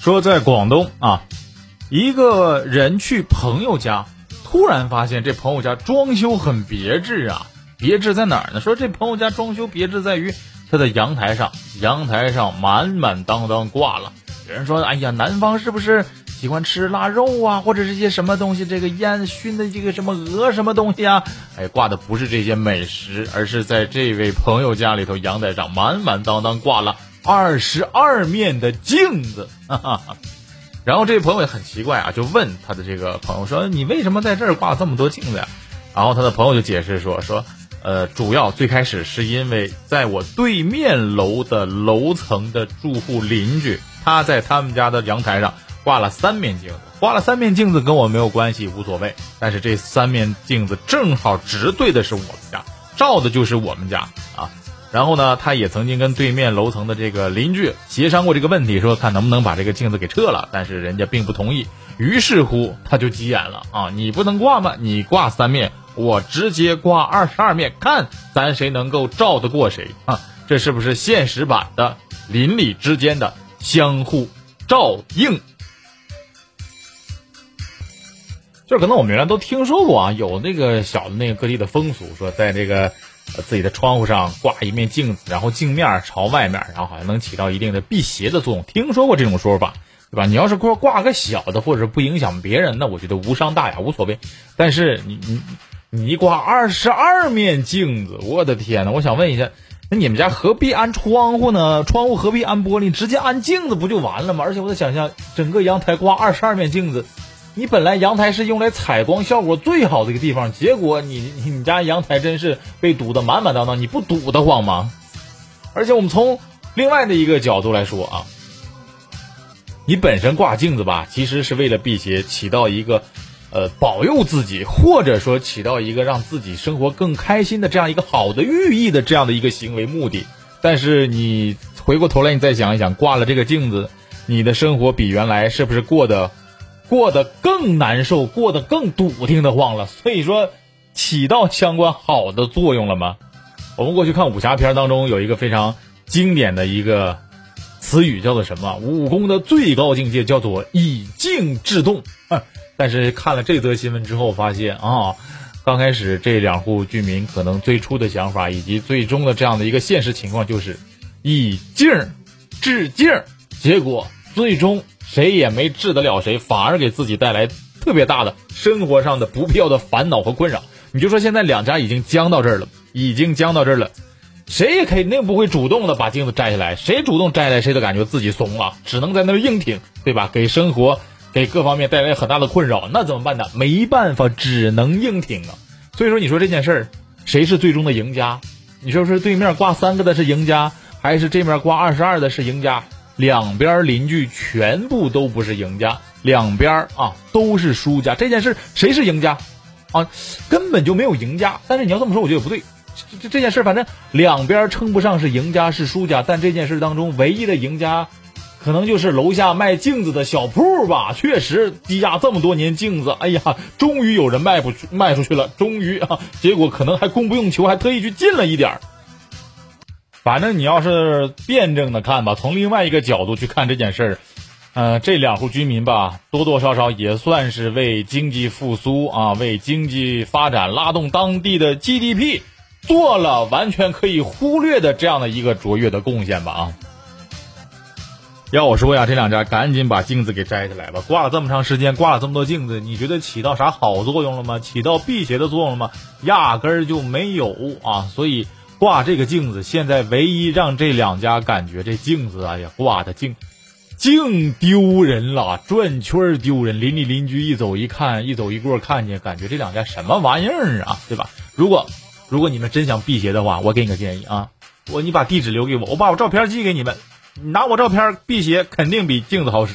说在广东啊，一个人去朋友家，突然发现这朋友家装修很别致啊。别致在哪儿呢？说这朋友家装修别致在于他的阳台上，阳台上满满当当挂了。有人说：“哎呀，南方是不是喜欢吃腊肉啊，或者是一些什么东西？这个烟熏的这个什么鹅什么东西啊？”哎，挂的不是这些美食，而是在这位朋友家里头阳台上满满当当挂了二十二面的镜子。哈哈。然后这位朋友也很奇怪啊，就问他的这个朋友说：“你为什么在这儿挂这么多镜子呀？”然后他的朋友就解释说：“说。”呃，主要最开始是因为在我对面楼的楼层的住户邻居，他在他们家的阳台上挂了三面镜子，挂了三面镜子跟我没有关系，无所谓。但是这三面镜子正好直对的是我们家，照的就是我们家。然后呢，他也曾经跟对面楼层的这个邻居协商过这个问题，说看能不能把这个镜子给撤了，但是人家并不同意。于是乎，他就急眼了啊，你不能挂吗？你挂三面。我直接挂二十二面，看咱谁能够照得过谁啊！这是不是现实版的邻里之间的相互照应？就是可能我们原来都听说过啊，有那个小的那个各地的风俗，说在这个自己的窗户上挂一面镜子，然后镜面朝外面，然后好像能起到一定的辟邪的作用。听说过这种说法，对吧？你要是说挂个小的，或者不影响别人，那我觉得无伤大雅，无所谓。但是你你。你挂二十二面镜子，我的天呐！我想问一下，那你们家何必安窗户呢？窗户何必安玻璃？直接安镜子不就完了吗？而且我在想象，整个阳台挂二十二面镜子，你本来阳台是用来采光效果最好的一个地方，结果你你家阳台真是被堵得满满当当，你不堵得慌吗？而且我们从另外的一个角度来说啊，你本身挂镜子吧，其实是为了辟邪，起到一个。呃，保佑自己，或者说起到一个让自己生活更开心的这样一个好的寓意的这样的一个行为目的。但是你回过头来，你再想一想，挂了这个镜子，你的生活比原来是不是过得过得更难受，过得更笃定的慌了？所以说，起到相关好的作用了吗？我们过去看武侠片当中有一个非常经典的一个词语，叫做什么？武功的最高境界叫做以静制动。但是看了这则新闻之后，发现啊，刚开始这两户居民可能最初的想法以及最终的这样的一个现实情况就是以静治静，结果最终谁也没治得了谁，反而给自己带来特别大的生活上的不必要的烦恼和困扰。你就说现在两家已经僵到这儿了，已经僵到这儿了，谁也肯定不会主动的把镜子摘下来，谁主动摘下来，谁都感觉自己怂了，只能在那儿硬挺，对吧？给生活。给各方面带来很大的困扰，那怎么办呢？没办法，只能硬挺啊。所以说，你说这件事儿，谁是最终的赢家？你说是对面挂三个的是赢家，还是这面挂二十二的是赢家？两边邻居全部都不是赢家，两边啊都是输家。这件事谁是赢家？啊，根本就没有赢家。但是你要这么说，我觉得不对。这这件事反正两边称不上是赢家是输家，但这件事当中唯一的赢家。可能就是楼下卖镜子的小铺吧，确实积压这么多年镜子，哎呀，终于有人卖不出卖出去了，终于啊，结果可能还供不应求，还特意去进了一点儿。反正你要是辩证的看吧，从另外一个角度去看这件事儿，呃，这两户居民吧，多多少少也算是为经济复苏啊，为经济发展拉动当地的 GDP 做了完全可以忽略的这样的一个卓越的贡献吧啊。要我说呀，这两家赶紧把镜子给摘下来吧！挂了这么长时间，挂了这么多镜子，你觉得起到啥好作用了吗？起到辟邪的作用了吗？压根儿就没有啊！所以挂这个镜子，现在唯一让这两家感觉这镜子，啊呀，挂的净净丢人了，转圈儿丢人。邻里邻居一走一看，一走一过看见，感觉这两家什么玩意儿啊？对吧？如果如果你们真想辟邪的话，我给你个建议啊，我你把地址留给我，我把我照片寄给你们。你拿我照片辟邪，肯定比镜子好使。